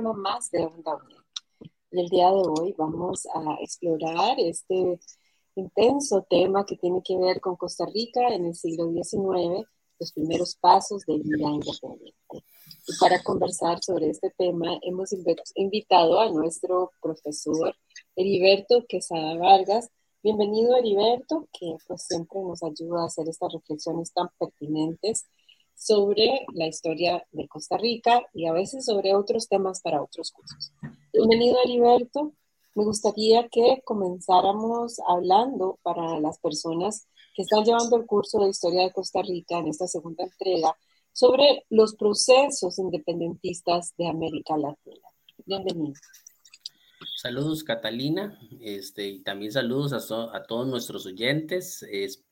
Programa más de Onda UNED. Y el día de hoy vamos a explorar este intenso tema que tiene que ver con Costa Rica en el siglo XIX, los primeros pasos de vida independiente. Y para conversar sobre este tema hemos invitado a nuestro profesor Heriberto Quesada Vargas. Bienvenido Heriberto, que pues siempre nos ayuda a hacer estas reflexiones tan pertinentes sobre la historia de Costa Rica y a veces sobre otros temas para otros cursos. Bienvenido Heriberto. Me gustaría que comenzáramos hablando para las personas que están llevando el curso de Historia de Costa Rica en esta segunda entrega sobre los procesos independentistas de América Latina. Bienvenido. Saludos Catalina, este, y también saludos a, todos nuestros oyentes,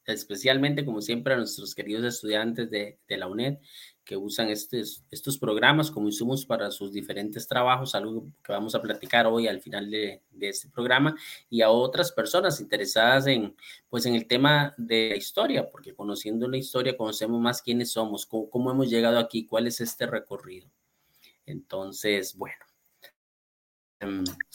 especialmente como siempre a nuestros queridos estudiantes de, de la UNED que usan estos, estos programas como insumos para sus diferentes trabajos, algo que vamos a platicar hoy al final de, de, este programa, y a otras personas interesadas en, pues, en el tema de la historia, porque conociendo la historia conocemos más quiénes somos, cómo, cómo hemos llegado aquí, cuál es este recorrido. Entonces, bueno,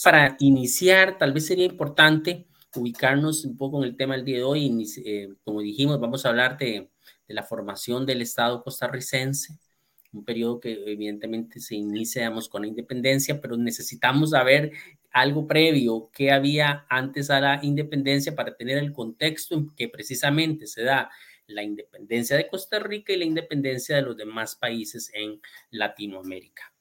para iniciar, tal vez sería importante ubicarnos un poco en el tema del día de hoy. Eh, como dijimos, vamos a hablar de de la formación del Estado costarricense, un periodo que evidentemente se inicia digamos, con la independencia, pero necesitamos saber algo previo que había antes a la independencia para tener el contexto en que precisamente se da la independencia de Costa Rica y la independencia de los demás países en Latinoamérica.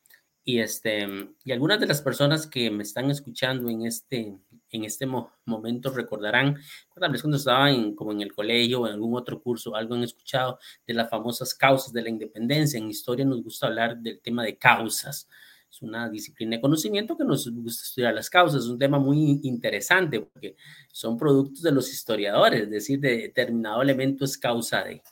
Y, este, y algunas de las personas que me están escuchando en este, en este momento recordarán, tal vez cuando estaban como en el colegio o en algún otro curso, algo han escuchado de las famosas causas de la independencia. En historia nos gusta hablar del tema de causas. Es una disciplina de conocimiento que nos gusta estudiar las causas. Es un tema muy interesante porque son productos de los historiadores, es decir, de determinado elemento es causa de.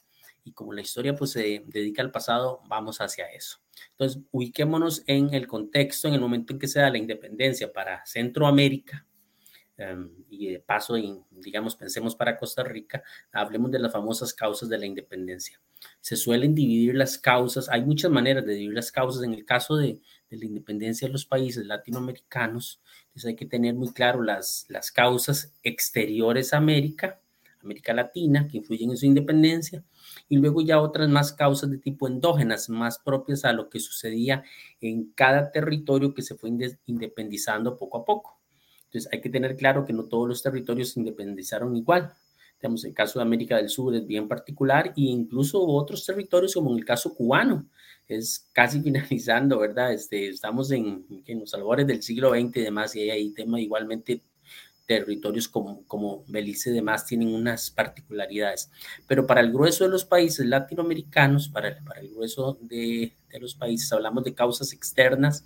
Y como la historia pues se dedica al pasado, vamos hacia eso. Entonces, ubiquémonos en el contexto, en el momento en que se da la independencia para Centroamérica, um, y de paso, digamos, pensemos para Costa Rica, hablemos de las famosas causas de la independencia. Se suelen dividir las causas, hay muchas maneras de dividir las causas. En el caso de, la independencia de los países latinoamericanos, entonces hay que tener muy claro las causas exteriores a América, América Latina, que influyen en su independencia, y luego ya otras más causas de tipo endógenas, más propias a lo que sucedía en cada territorio que se fue independizando poco a poco. Entonces hay que tener claro que no todos los territorios se independizaron igual. Tenemos el caso de América del Sur es bien particular e incluso otros territorios como en el caso cubano. Es casi finalizando, ¿verdad? Este, estamos en, en los albores del siglo XX y demás y hay ahí tema igualmente territorios como, como Belice y demás tienen unas particularidades. Pero para el grueso de los países latinoamericanos, para el, para el grueso de, de los países, hablamos de causas externas.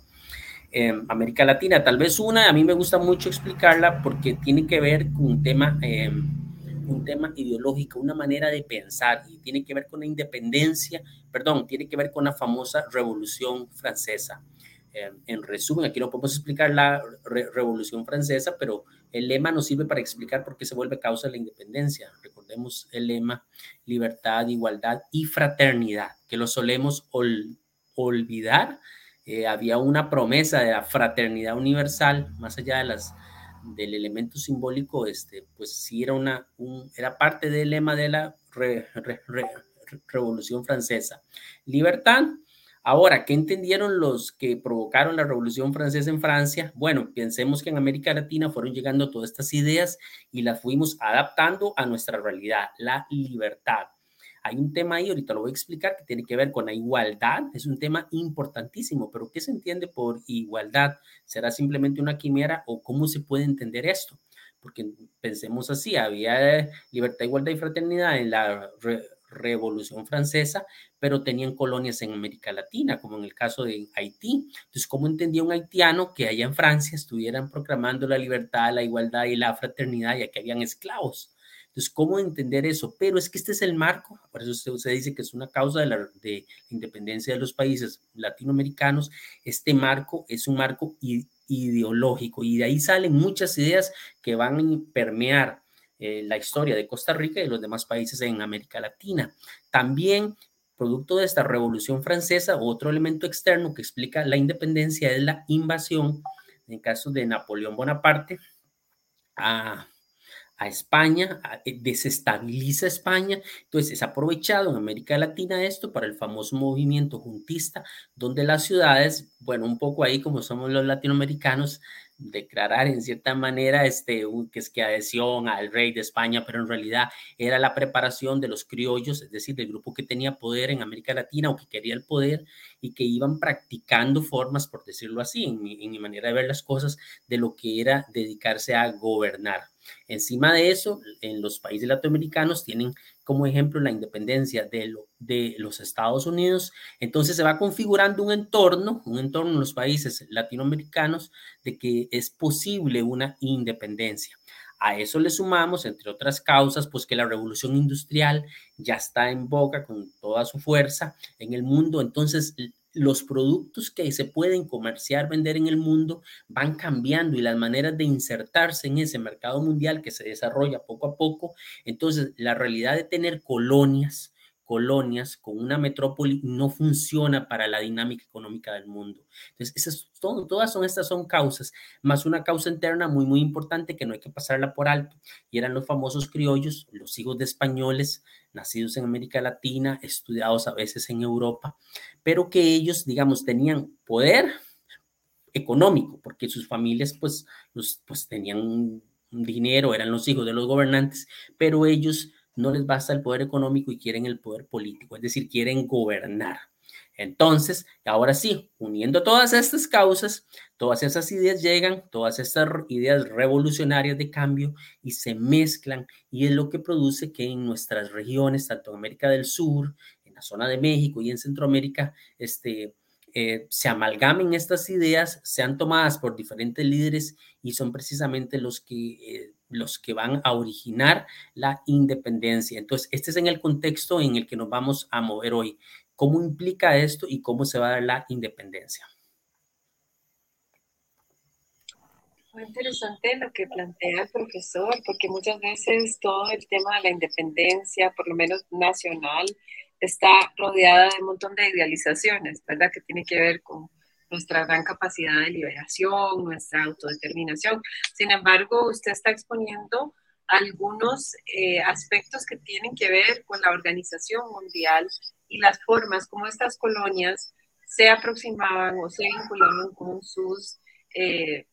Eh, América Latina, tal vez una, a mí me gusta mucho explicarla porque tiene que ver con un tema, eh, un tema ideológico, una manera de pensar y tiene que ver con la independencia, perdón, tiene que ver con la famosa Revolución Francesa. Eh, en resumen, aquí no podemos explicar la re Revolución Francesa, pero el lema nos sirve para explicar por qué se vuelve causa de la independencia. Recordemos el lema libertad, igualdad y fraternidad, que lo solemos ol olvidar. Eh, había una promesa de la fraternidad universal, más allá de las, del elemento simbólico, este, pues sí era, una, un, era parte del lema de la re, re, re, Revolución Francesa. Libertad, Ahora, ¿qué entendieron los que provocaron la Revolución Francesa en Francia? Bueno, pensemos que en América Latina fueron llegando todas estas ideas y las fuimos adaptando a nuestra realidad, la libertad. Hay un tema ahí, ahorita lo voy a explicar, que tiene que ver con la igualdad. Es un tema importantísimo, pero ¿qué se entiende por igualdad? ¿Será simplemente una quimera o cómo se puede entender esto? Porque pensemos así, había libertad, igualdad y fraternidad en la re Revolución Francesa, pero tenían colonias en América Latina, como en el caso de Haití. Entonces, ¿cómo entendía un haitiano que allá en Francia estuvieran proclamando la libertad, la igualdad y la fraternidad, ya que habían esclavos? Entonces, ¿cómo entender eso? Pero es que este es el marco, por eso usted, dice que es una causa de la, de independencia de los países latinoamericanos. Este marco es un marco ideológico y de ahí salen muchas ideas que van a permear eh, la historia de Costa Rica y los demás países en América Latina. También, producto de esta revolución francesa, otro elemento externo que explica la independencia es la invasión, en caso de Napoleón Bonaparte, a a España, eh, desestabiliza España. Entonces es aprovechado en América Latina esto para el famoso movimiento juntista, donde las ciudades, bueno, un poco ahí como somos los latinoamericanos, declarar en cierta manera este, que es que adhesión al rey de España, pero en realidad era la preparación de los criollos, es decir, del grupo que tenía poder en América Latina o que quería el poder y que iban practicando formas, por decirlo así, en mi manera de ver las cosas, de lo que era dedicarse a gobernar. Encima de eso, en los países latinoamericanos tienen como ejemplo la independencia de, los Estados Unidos. Entonces se va configurando un entorno, un entorno en los países latinoamericanos de que es posible una independencia. A eso le sumamos, entre otras causas, pues que la revolución industrial ya está en boca con toda su fuerza en el mundo. Entonces los productos que se pueden comerciar, vender en el mundo van cambiando y las maneras de insertarse en ese mercado mundial que se desarrolla poco a poco. Entonces, la realidad de tener colonias, colonias con una metrópoli no funciona para la dinámica económica del mundo. Entonces, todas son estas son causas, más una causa interna muy, muy importante que no hay que pasarla por alto, y eran los famosos criollos, los hijos de españoles, nacidos en América Latina, estudiados a veces en Europa, pero que ellos, digamos, tenían poder económico, porque sus familias, pues, los, pues tenían dinero, eran los hijos de los gobernantes, pero ellos no les basta el poder económico y quieren el poder político, es decir, quieren gobernar. Entonces, ahora sí, uniendo todas estas causas, todas esas ideas llegan, todas estas ideas revolucionarias de cambio y se mezclan y es lo que produce que en nuestras regiones, tanto en América del Sur, en la zona de México y en Centroamérica, este, eh, se amalgamen estas ideas, sean tomadas por diferentes líderes y son precisamente los que, eh, los que van a originar la independencia. Entonces, este es en el contexto en el que nos vamos a mover hoy. ¿Cómo implica esto y cómo se va a dar la independencia? Muy interesante lo que plantea el profesor, porque muchas veces todo el tema de la independencia, por lo menos nacional, está rodeada de un montón de idealizaciones, ¿verdad? Que tiene que ver con nuestra gran capacidad de liberación, nuestra autodeterminación. Sin embargo, usted está exponiendo algunos eh, aspectos que tienen que ver con la organización mundial y las formas como estas colonias se aproximaban o se vinculaban con sus eh,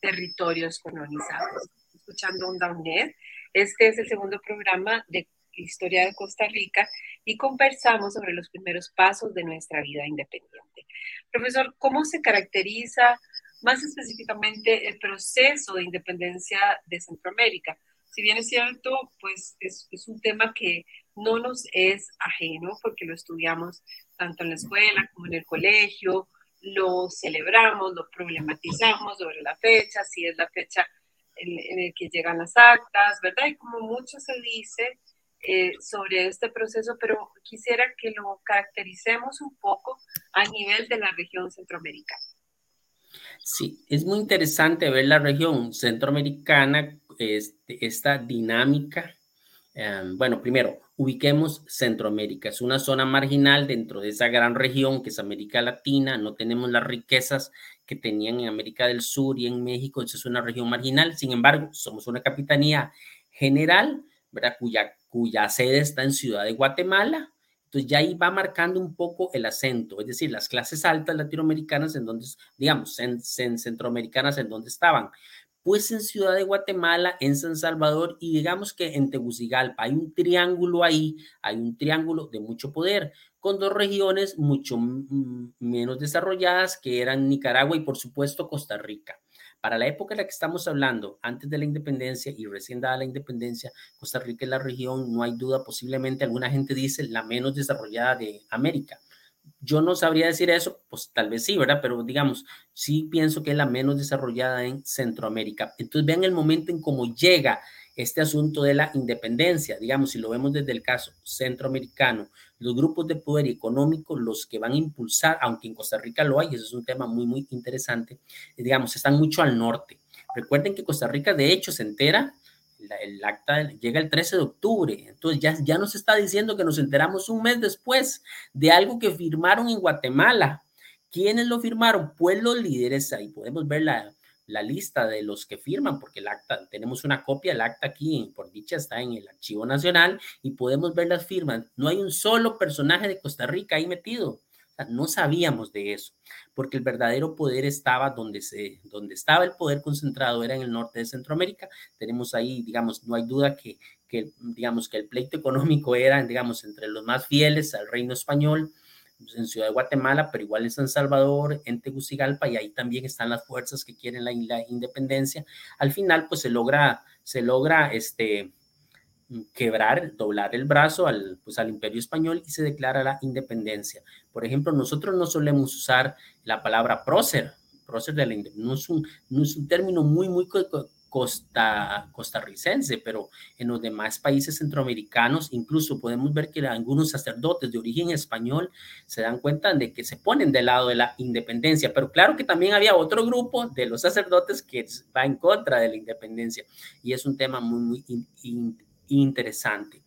territorios colonizados. Escuchando Onda UNED, este es el segundo programa de Historia de Costa Rica y conversamos sobre los primeros pasos de nuestra vida independiente. Profesor, ¿cómo se caracteriza más específicamente el proceso de independencia de Centroamérica? Si bien es cierto, pues es, es un tema que no nos es ajeno porque lo estudiamos tanto en la escuela como en el colegio, lo celebramos, lo problematizamos sobre la fecha, si es la fecha en, en la que llegan las actas, ¿verdad? Y como mucho se dice eh, sobre este proceso, pero quisiera que lo caractericemos un poco a nivel de la región centroamericana. Sí, es muy interesante ver la región centroamericana, este, esta dinámica. Em, bueno, primero, ubiquemos Centroamérica. Es una zona marginal dentro de esa gran región que es América Latina. No tenemos las riquezas que tenían en América del Sur y en México. es una región marginal. Sin embargo, somos una capitanía general, ¿verdad? Cuya, cuya sede está en Ciudad de Guatemala. Entonces ya ahí va marcando un poco el acento, es decir, las clases altas latinoamericanas en donde, digamos, en, en centroamericanas en donde estaban pues en Ciudad de Guatemala, en San Salvador y digamos que en Tegucigalpa. Hay un triángulo ahí, hay un triángulo de mucho poder, con dos regiones mucho menos desarrolladas que eran Nicaragua y por supuesto Costa Rica. Para la época en la que estamos hablando, antes de la independencia y recién dada la independencia, Costa Rica es la región, no hay duda, posiblemente alguna gente dice la menos desarrollada de América. Yo no sabría decir eso, pues tal vez sí, ¿verdad? Pero digamos, sí pienso que es la menos desarrollada en Centroamérica. Entonces vean el momento en cómo llega este asunto de la independencia, digamos, si lo vemos desde el caso centroamericano, los grupos de poder económico, los que van a impulsar, aunque en Costa Rica lo hay, eso es un tema muy, muy interesante, digamos, están mucho al norte. Recuerden que Costa Rica, de hecho, se entera, el acta llega el 13 de octubre, entonces ya, ya nos está diciendo que nos enteramos un mes después de algo que firmaron en Guatemala. ¿Quiénes lo firmaron? Pues los líderes, ahí podemos ver la, la lista de los que firman, porque el acta, tenemos una copia, el acta aquí, por dicha, está en el Archivo Nacional y podemos ver las firmas. No hay un solo personaje de Costa Rica ahí metido. no sabíamos de eso, porque el verdadero poder estaba donde, se, donde estaba el poder concentrado, era en el norte de Centroamérica. Tenemos ahí, digamos, no hay duda que, que digamos, que el pleito económico era, digamos, entre los más fieles al reino español, en Ciudad de Guatemala, pero igual en San Salvador, en Tegucigalpa, y ahí también están las fuerzas que quieren la, independencia. Al final, pues se logra, se logra este, quebrar, doblar el brazo al, pues, al imperio español y se declara la independencia. Por ejemplo, nosotros no solemos usar la palabra prócer, prócer de la no no es un término muy, muy costa, costarricense, pero en los demás países centroamericanos incluso podemos ver que algunos sacerdotes de origen español se dan cuenta de que se ponen del lado de la independencia, pero claro que también había otro grupo de los sacerdotes que va en contra de la independencia y es un tema muy, muy interesante.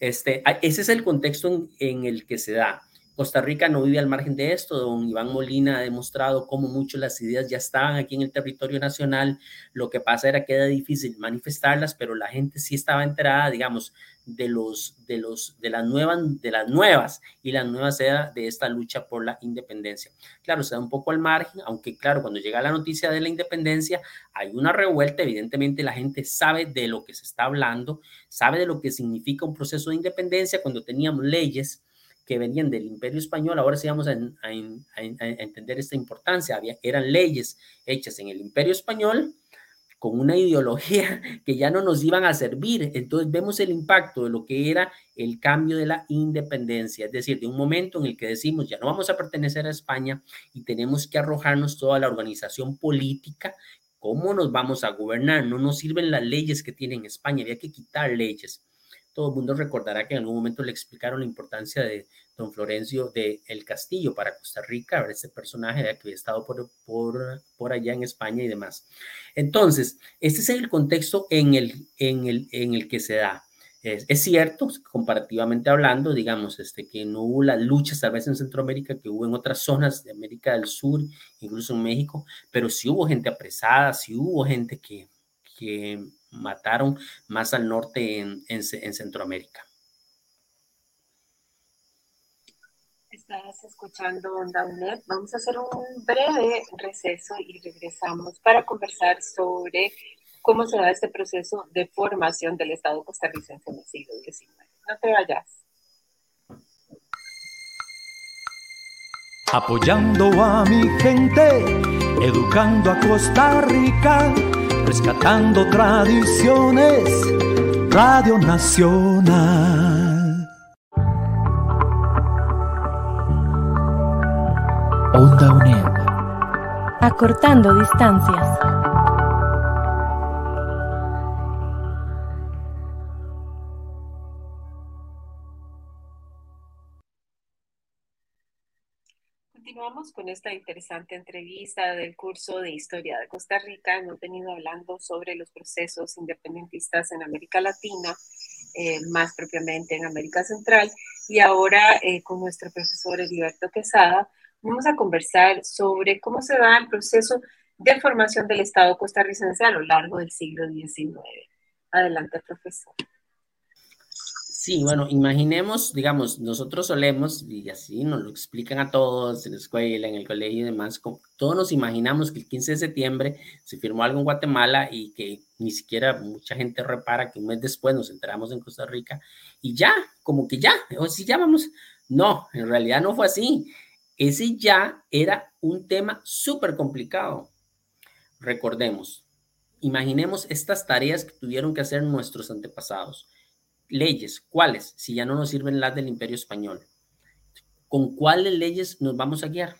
Este, ese es el contexto en el que se da. Costa Rica no vive al margen de esto. Don Iván Molina ha demostrado cómo mucho las ideas ya estaban aquí en el territorio nacional. Lo que pasa era que era difícil manifestarlas, pero la gente sí estaba enterada, digamos, de los de los de las nuevas de las nuevas y las nuevas era de esta lucha por la independencia. Claro, se da un poco al margen, aunque claro, cuando llega la noticia de la independencia hay una revuelta, evidentemente la gente sabe de lo que se está hablando, sabe de lo que significa un proceso de independencia cuando teníamos leyes que venían del imperio español, ahora sí vamos a, entender esta importancia. Había, eran leyes hechas en el imperio español con una ideología que ya no nos iban a servir. Entonces vemos el impacto de lo que era el cambio de la independencia, es decir, de un momento en el que decimos ya no vamos a pertenecer a España y tenemos que arrojarnos toda la organización política. ¿Cómo nos vamos a gobernar? No nos sirven las leyes que tiene España, había que quitar leyes todo el mundo recordará que en algún momento le explicaron la importancia de don Florencio de El Castillo para Costa Rica, este personaje que había estado por, por, por allá en España y demás. Entonces, este es el contexto en el, en el, en el que se da. Es, cierto, comparativamente hablando, digamos, este, que no hubo las luchas tal vez en Centroamérica que hubo en otras zonas de América del Sur, incluso en México, pero sí hubo gente apresada, sí hubo gente que, que mataron más al norte en, en, Centroamérica. Estás escuchando Onda UNED. Vamos a hacer un breve receso y regresamos para conversar sobre cómo se da este proceso de formación del Estado costarricense en el siglo XIX. No te vayas. Apoyando a mi gente, educando a Costa Rica rescatando tradiciones, Radio Nacional. Onda UNED. Acortando distancias. Con esta interesante entrevista del curso de Historia de Costa Rica. Hemos venido hablando sobre los procesos independentistas en América Latina, eh, más propiamente en América Central. Y ahora eh, con nuestro profesor Heriberto Quesada vamos a conversar sobre cómo se da el proceso de formación del Estado costarricense a lo largo del siglo XIX. Adelante, profesor. Sí, bueno, imaginemos, digamos, nosotros solemos, y así nos lo explican a todos en la escuela, en el colegio y demás, todos nos imaginamos que el 15 de septiembre se firmó algo en Guatemala y que ni siquiera mucha gente repara que un mes después nos enteramos en Costa Rica y ya, como que ya, o si ya vamos, no, en realidad no fue así. Ese ya era un tema súper complicado recordemos, imaginemos estas tareas que tuvieron que hacer nuestros antepasados. Leyes, ¿cuáles? Si ya no nos sirven las del imperio español. ¿Con cuáles leyes nos vamos a guiar?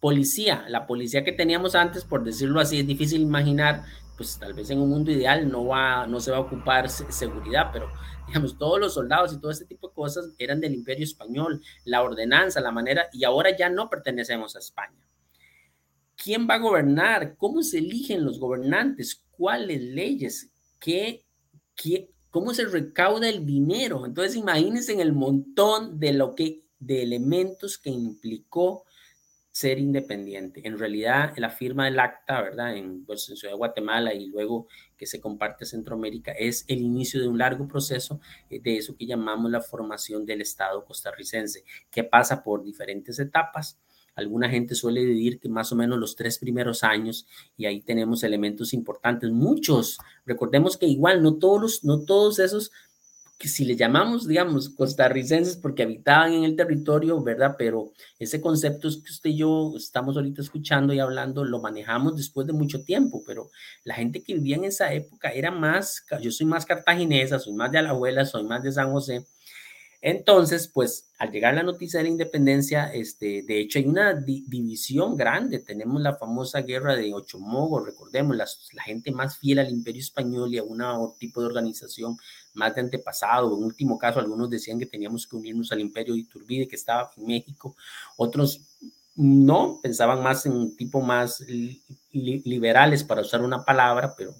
Policía, la policía que teníamos antes, por decirlo así, es difícil imaginar, pues tal vez en un mundo ideal no, va, no se va a ocupar seguridad, pero digamos, todos los soldados y todo este tipo de cosas eran del imperio español, la ordenanza, la manera, y ahora ya no pertenecemos a España. ¿Quién va a gobernar? ¿Cómo se eligen los gobernantes? ¿Cuáles leyes? ¿Qué, qué, ¿Cómo se recauda el dinero? Entonces imagínense en el montón de lo que, de elementos que implicó ser independiente. En realidad, la firma del acta, ¿verdad? En, pues, Ciudad de Guatemala y luego que se comparte Centroamérica, es el inicio de un largo proceso eh, de eso que llamamos la formación del Estado costarricense, que pasa por diferentes etapas. Alguna gente suele decir que más o menos los tres primeros años, y ahí tenemos elementos importantes, muchos. Recordemos que igual no todos, no todos esos que si le llamamos, digamos, costarricenses porque habitaban en el territorio, ¿verdad? Pero ese concepto es que usted y yo estamos ahorita escuchando y hablando, lo manejamos después de mucho tiempo, pero la gente que vivía en esa época era más, yo soy más cartaginesa, soy más de Alajuela, soy más de San José, entonces, pues al llegar la noticia de la independencia, este, de hecho hay una división grande. Tenemos la famosa guerra de Ochomogo, recordemos, la, gente más fiel al imperio español y a un tipo de organización más de antepasado. En último caso, algunos decían que teníamos que unirnos al imperio de Iturbide, que estaba en México. Otros no, pensaban más en un tipo más liberales, para usar una palabra, pero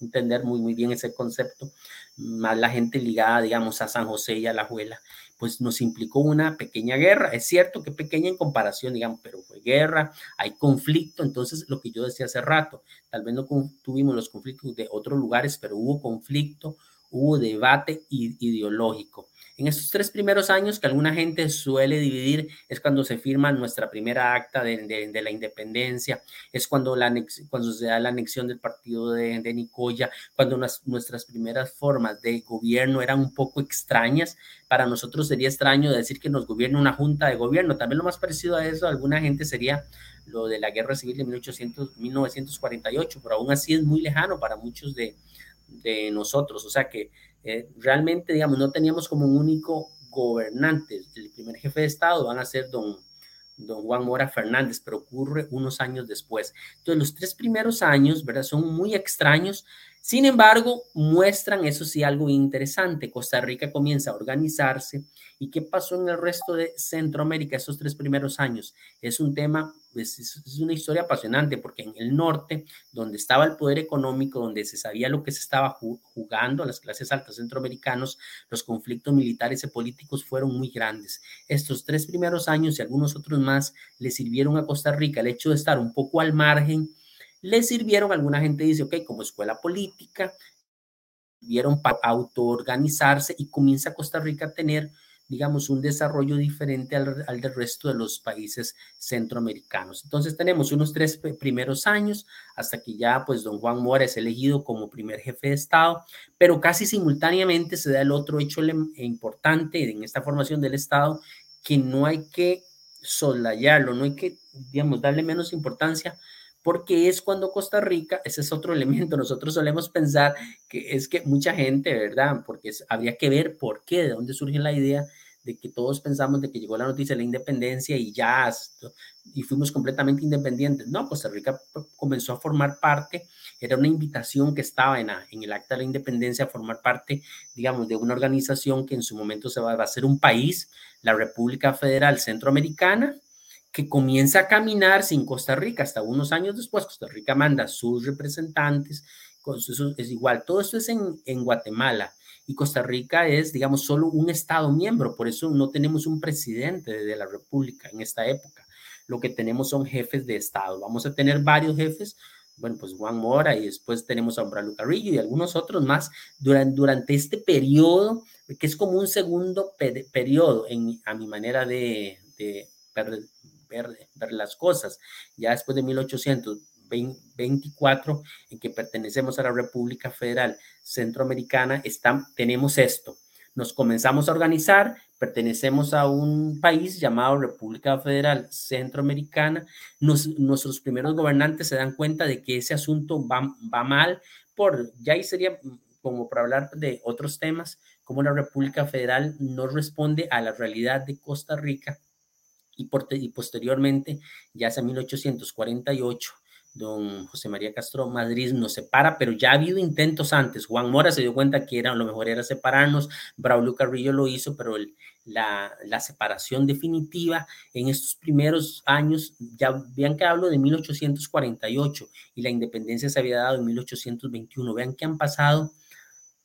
entender muy, muy bien ese concepto más la gente ligada, digamos, a San José y a la Juela, pues nos implicó una pequeña guerra. Es cierto que pequeña en comparación, digamos, pero fue guerra, hay conflicto, entonces lo que yo decía hace rato, tal vez no tuvimos los conflictos de otros lugares, pero hubo conflicto, hubo debate ideológico. En estos tres primeros años que alguna gente suele dividir es cuando se firma nuestra primera acta de, la independencia, es cuando, la, cuando se da la anexión del partido de, Nicoya, cuando nuestras primeras formas de gobierno eran un poco extrañas. Para nosotros sería extraño decir que nos gobierna una junta de gobierno. También lo más parecido a eso, alguna gente sería lo de la guerra civil de 1800, 1948, pero aún así es muy lejano para muchos de, de nosotros. O sea que eh, realmente, digamos, no teníamos como un único gobernante. El primer jefe de Estado van a ser don, don Juan Mora Fernández, pero ocurre unos años después. Entonces, los tres primeros años, ¿verdad? Son muy extraños sin embargo, muestran, eso sí, algo interesante. Costa Rica comienza a organizarse. ¿Y qué pasó en el resto de Centroamérica esos tres primeros años? Es un tema, pues, es, una historia apasionante porque en el norte, donde estaba el poder económico, donde se sabía lo que se estaba jugando a las clases altas centroamericanos, los conflictos militares y políticos fueron muy grandes. Estos tres primeros años y algunos otros más le sirvieron a Costa Rica el hecho de estar un poco al margen le sirvieron, alguna gente dice, ok, como escuela política, sirvieron para autoorganizarse y comienza Costa Rica a tener, digamos, un desarrollo diferente al, al, del resto de los países centroamericanos. Entonces tenemos unos tres primeros años hasta que ya, pues, don Juan Mora es elegido como primer jefe de Estado, pero casi simultáneamente se da el otro hecho importante en esta formación del Estado que no hay que soslayarlo, no hay que, digamos, darle menos importancia porque es cuando Costa Rica, ese es otro elemento, nosotros solemos pensar que es que mucha gente, ¿verdad? Porque habría que ver por qué, de dónde surge la idea de que todos pensamos de que llegó la noticia de la independencia y ya, y fuimos completamente independientes. No, Costa Rica comenzó a formar parte, era una invitación que estaba en, en el acta de la independencia a formar parte, digamos, de una organización que en su momento se va, va a ser un país, la República Federal Centroamericana, que comienza a caminar sin Costa Rica. Hasta unos años después, Costa Rica manda sus representantes, es igual, todo esto es en, en Guatemala y Costa Rica es, digamos, solo un Estado miembro, por eso no tenemos un presidente de la República en esta época. Lo que tenemos son jefes de Estado. Vamos a tener varios jefes, bueno, pues Juan Mora y después tenemos a Umbralo Carrillo y algunos otros más durante, durante este periodo, que es como un segundo periodo, en, a mi manera de, de, ver, las cosas. Ya después de 1824, en que pertenecemos a la República Federal Centroamericana, están, tenemos esto. nos comenzamos a organizar, pertenecemos a un país llamado República Federal Centroamericana. nuestros primeros gobernantes se dan cuenta de que ese asunto va, va mal, por, ya ahí sería como para hablar de otros temas, como la República Federal no responde a la realidad de Costa Rica y, posteriormente, ya hacia 1848, don José María Castro Madrid nos separa, pero ya ha habido intentos antes. Juan Mora se dio cuenta que era, lo mejor era separarnos, Braulio Carrillo lo hizo, pero la, la, separación definitiva en estos primeros años, ya vean que hablo de 1848 y la independencia se había dado en 1821. Vean que han pasado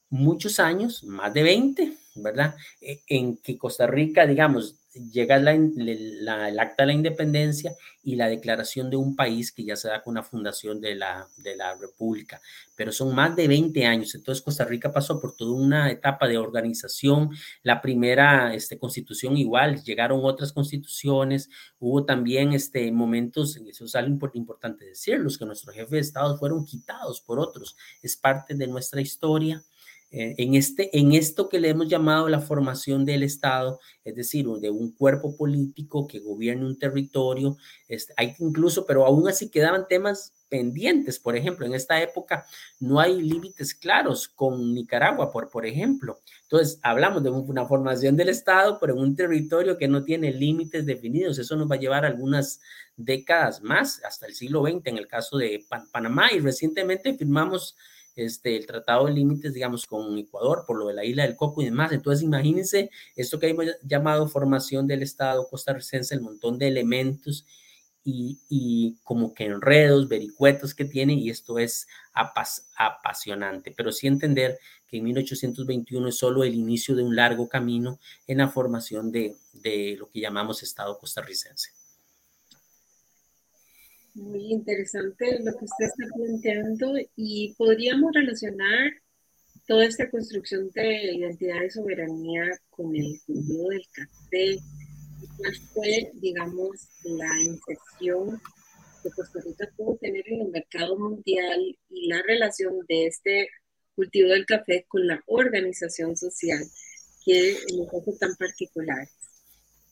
muchos años, más de 20, ¿verdad? E, en que Costa Rica, digamos, llega la, el acta de la independencia y la declaración de un país que ya se da con la fundación de la, de la República. Pero son más de 20 años. Entonces Costa Rica pasó por toda una etapa de organización. La primera este, constitución igual, llegaron otras constituciones. Hubo también este, momentos, eso es algo importante decirlos, que nuestros jefes de Estado fueron quitados por otros. Es parte de nuestra historia. Eh, en, este, en esto que le hemos llamado la formación del Estado, es decir, de un cuerpo político que gobierne un territorio, este, hay incluso, pero aún así quedaban temas pendientes. Por ejemplo, en esta época no hay límites claros con Nicaragua, por, por ejemplo. Entonces, hablamos de una formación del Estado, pero en un territorio que no tiene límites definidos. Eso nos va a llevar algunas décadas más, hasta el siglo XX, en el caso de Panamá. Y recientemente firmamos este, el tratado de límites, digamos, con Ecuador por lo de la isla del Coco y demás. Entonces, imagínense esto que hemos llamado formación del Estado costarricense, el montón de elementos y, como que enredos, vericuetos que tiene, y esto es apasionante. Pero sí entender que en 1821 es solo el inicio de un largo camino en la formación de lo que llamamos Estado costarricense. Muy interesante lo que usted está planteando y podríamos relacionar toda esta construcción de identidad y soberanía con el cultivo del café. ¿Cuál fue, digamos, la infección que Costa Rica pudo tener en el mercado mundial y la relación de este cultivo del café con la organización social que nos hace tan particular?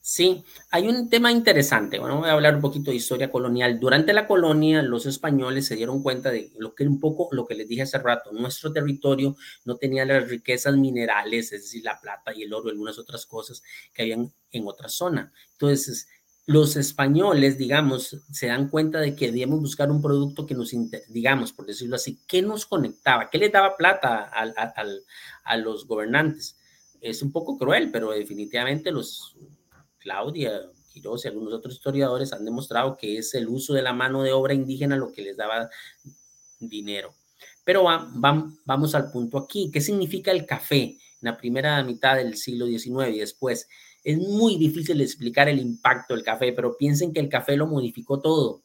Sí, hay un tema interesante. Bueno, voy a hablar un poquito de historia colonial. Durante la colonia, los españoles se dieron cuenta de lo que un poco lo que les dije hace rato. Nuestro territorio no tenía las riquezas minerales, es decir, la plata y el oro y algunas otras cosas que habían en otra zona. Entonces, los españoles, digamos, se dan cuenta de que debíamos buscar un producto que nos, digamos, por decirlo así, ¿qué nos conectaba? ¿Qué les daba plata a, a los gobernantes? Es un poco cruel, pero definitivamente los Claudia, Quiroz y algunos otros historiadores han demostrado que es el uso de la mano de obra indígena lo que les daba dinero. Pero vamos al punto aquí. ¿Qué significa el café en la primera mitad del siglo XIX y después? Es muy difícil explicar el impacto del café, pero piensen que el café lo modificó todo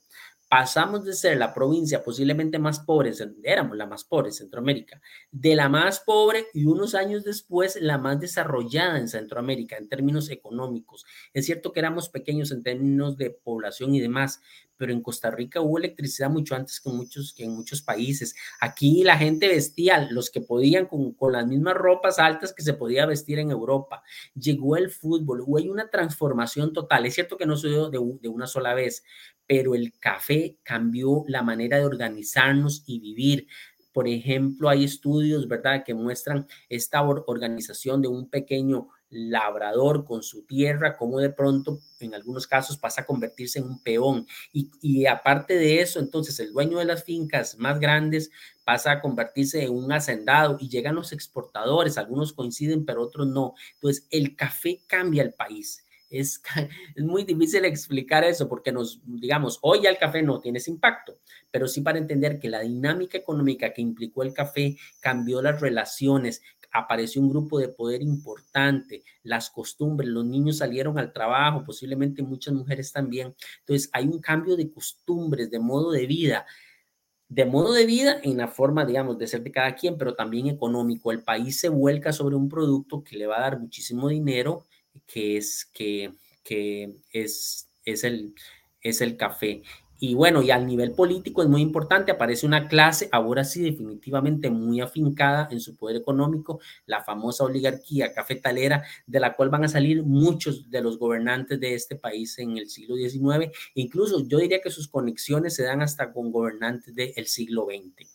pasamos de ser la provincia posiblemente más pobre, éramos la más pobre en Centroamérica, de la más pobre y unos años después la más desarrollada en Centroamérica en términos económicos. Es cierto que éramos pequeños en términos de población y demás, pero en Costa Rica hubo electricidad mucho antes que, muchos, que en muchos países. Aquí la gente vestía, los que podían, con, con las mismas ropas altas que se podía vestir en Europa. Llegó el fútbol, hubo una transformación total. Es cierto que no sucedió de, de una sola vez, pero el café cambió la manera de organizarnos y vivir. Por ejemplo, hay estudios, ¿verdad?, que muestran esta organización de un pequeño labrador con su tierra, como de pronto en algunos casos pasa a convertirse en un peón. Y, y, aparte de eso, entonces el dueño de las fincas más grandes pasa a convertirse en un hacendado y llegan los exportadores, algunos coinciden, pero otros no. Entonces el café cambia el país. Es, muy difícil explicar eso porque nos, digamos, hoy ya el café no tiene ese impacto, pero sí para entender que la dinámica económica que implicó el café cambió las relaciones, apareció un grupo de poder importante, las costumbres, los niños salieron al trabajo, posiblemente muchas mujeres también. Entonces hay un cambio de costumbres, de modo de vida, de modo de vida en la forma, digamos, de ser de cada quien, pero también económico. El país se vuelca sobre un producto que le va a dar muchísimo dinero, que es, que, que es, es, el, es el café. Y bueno, y al nivel político es muy importante, aparece una clase, ahora sí definitivamente muy afincada en su poder económico, la famosa oligarquía cafetalera, de la cual van a salir muchos de los gobernantes de este país en el siglo XIX. Incluso yo diría que sus conexiones se dan hasta con gobernantes del siglo XX.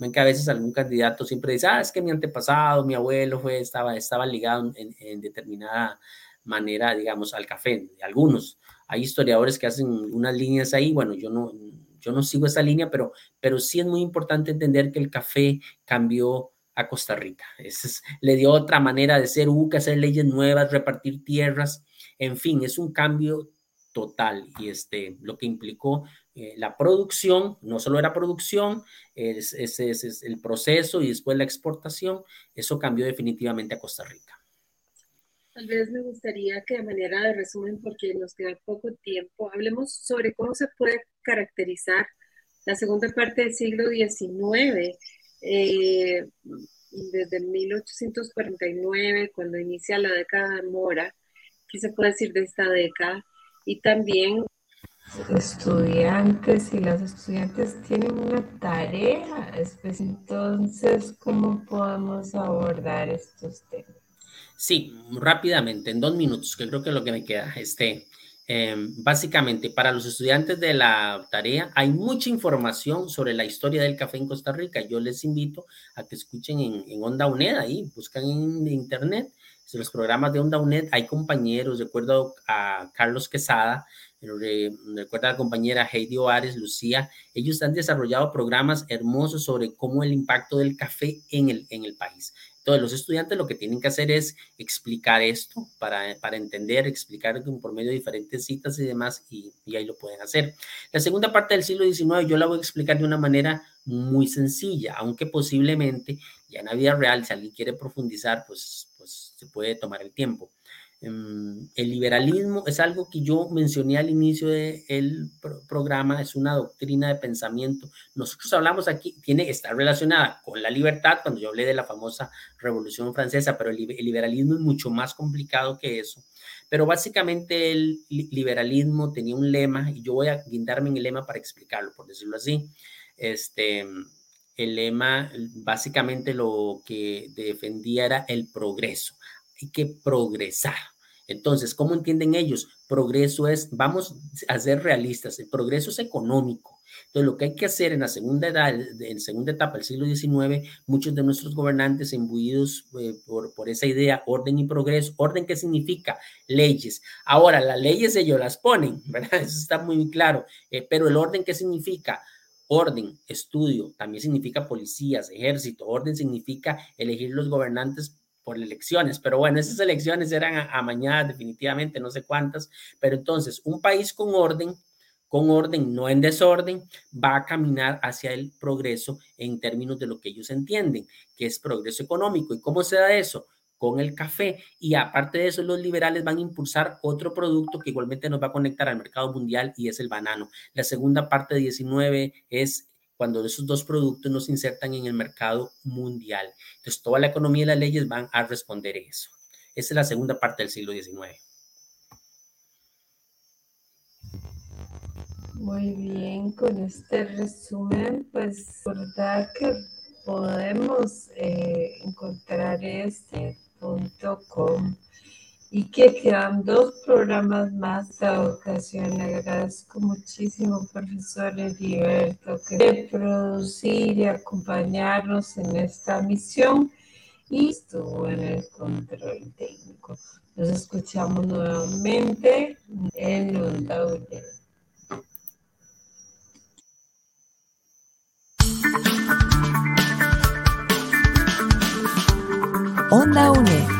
Ven que a veces algún candidato siempre dice, ah, es que mi antepasado, mi abuelo fue, estaba, estaba ligado en, en determinada manera, digamos, al café, algunos hay historiadores que hacen unas líneas ahí, bueno, yo no, yo no sigo esa línea, pero, pero sí es muy importante entender que el café cambió a Costa Rica. Es, le dio otra manera de ser, hubo que hacer leyes nuevas, repartir tierras, en fin, es un cambio total y este, lo que implicó eh, la producción, no solo era producción, es, es, el proceso y después la exportación, eso cambió definitivamente a Costa Rica. Tal vez me gustaría que de manera de resumen, porque nos queda poco tiempo, hablemos sobre cómo se puede caracterizar la segunda parte del siglo XIX, eh, desde 1849, cuando inicia la década de Mora, ¿qué se puede decir de esta década? Y también estudiantes y las estudiantes tienen una tarea, entonces, ¿cómo podemos abordar estos temas? Sí, rápidamente, en dos minutos, que creo que es lo que me queda. Este, em, básicamente, para los estudiantes de la tarea, hay mucha información sobre la historia del café en Costa Rica. Yo les invito a que escuchen en, Onda UNED, ahí, buscan en internet, en los programas de Onda UNED, hay compañeros, recuerdo a Carlos Quesada, recuerda a la compañera Heidi Oares, Lucía, ellos han desarrollado programas hermosos sobre cómo el impacto del café en el, en el país. Entonces, los estudiantes lo que tienen que hacer es explicar esto para, para entender, explicar por medio de diferentes citas y demás, y, y, ahí lo pueden hacer. La segunda parte del siglo XIX yo la voy a explicar de una manera muy sencilla, aunque posiblemente ya en la vida real, si alguien quiere profundizar, pues, pues se puede tomar el tiempo. Em, el liberalismo es algo que yo mencioné al inicio del programa, es una doctrina de pensamiento. Nosotros hablamos aquí, tiene que estar relacionada con la libertad, cuando yo hablé de la famosa Revolución Francesa, pero el, liberalismo es mucho más complicado que eso. Pero básicamente el liberalismo tenía un lema, y yo voy a guindarme en el lema para explicarlo, por decirlo así. Este, el lema básicamente lo que defendía era el progreso que progresar. Entonces, ¿cómo entienden ellos? Progreso es, vamos a ser realistas, el progreso es económico. Entonces, lo que hay que hacer en la segunda edad, en segunda etapa del siglo XIX, muchos de nuestros gobernantes imbuidos eh, por, por, esa idea, orden y progreso. ¿Orden qué significa? Leyes. Ahora, las leyes ellos las ponen, ¿verdad? Eso está muy claro. Eh, pero el orden qué significa? Orden, estudio, también significa policías, ejército. Orden significa elegir los gobernantes por elecciones, pero bueno, esas elecciones eran amañadas definitivamente, no sé cuántas, pero entonces un país con orden, con orden, no en desorden, va a caminar hacia el progreso en términos de lo que ellos entienden, que es progreso económico. ¿Y cómo se da eso? con el café y aparte de eso los liberales van a impulsar otro producto que igualmente nos va a conectar al mercado mundial y es el banano. La segunda parte de 19 es cuando esos dos productos nos insertan en el mercado mundial. Entonces, toda la economía y las leyes van a responder eso. Esa es la segunda parte del siglo XIX. Muy bien, con este resumen, pues verdad que podemos eh, encontrar este punto com y que quedan dos programas más de educación. Le agradezco muchísimo, profesor Heriberto, que de producir y acompañarnos en esta misión y estuvo en el control técnico. Nos escuchamos nuevamente en Onda UNED. Onda UNED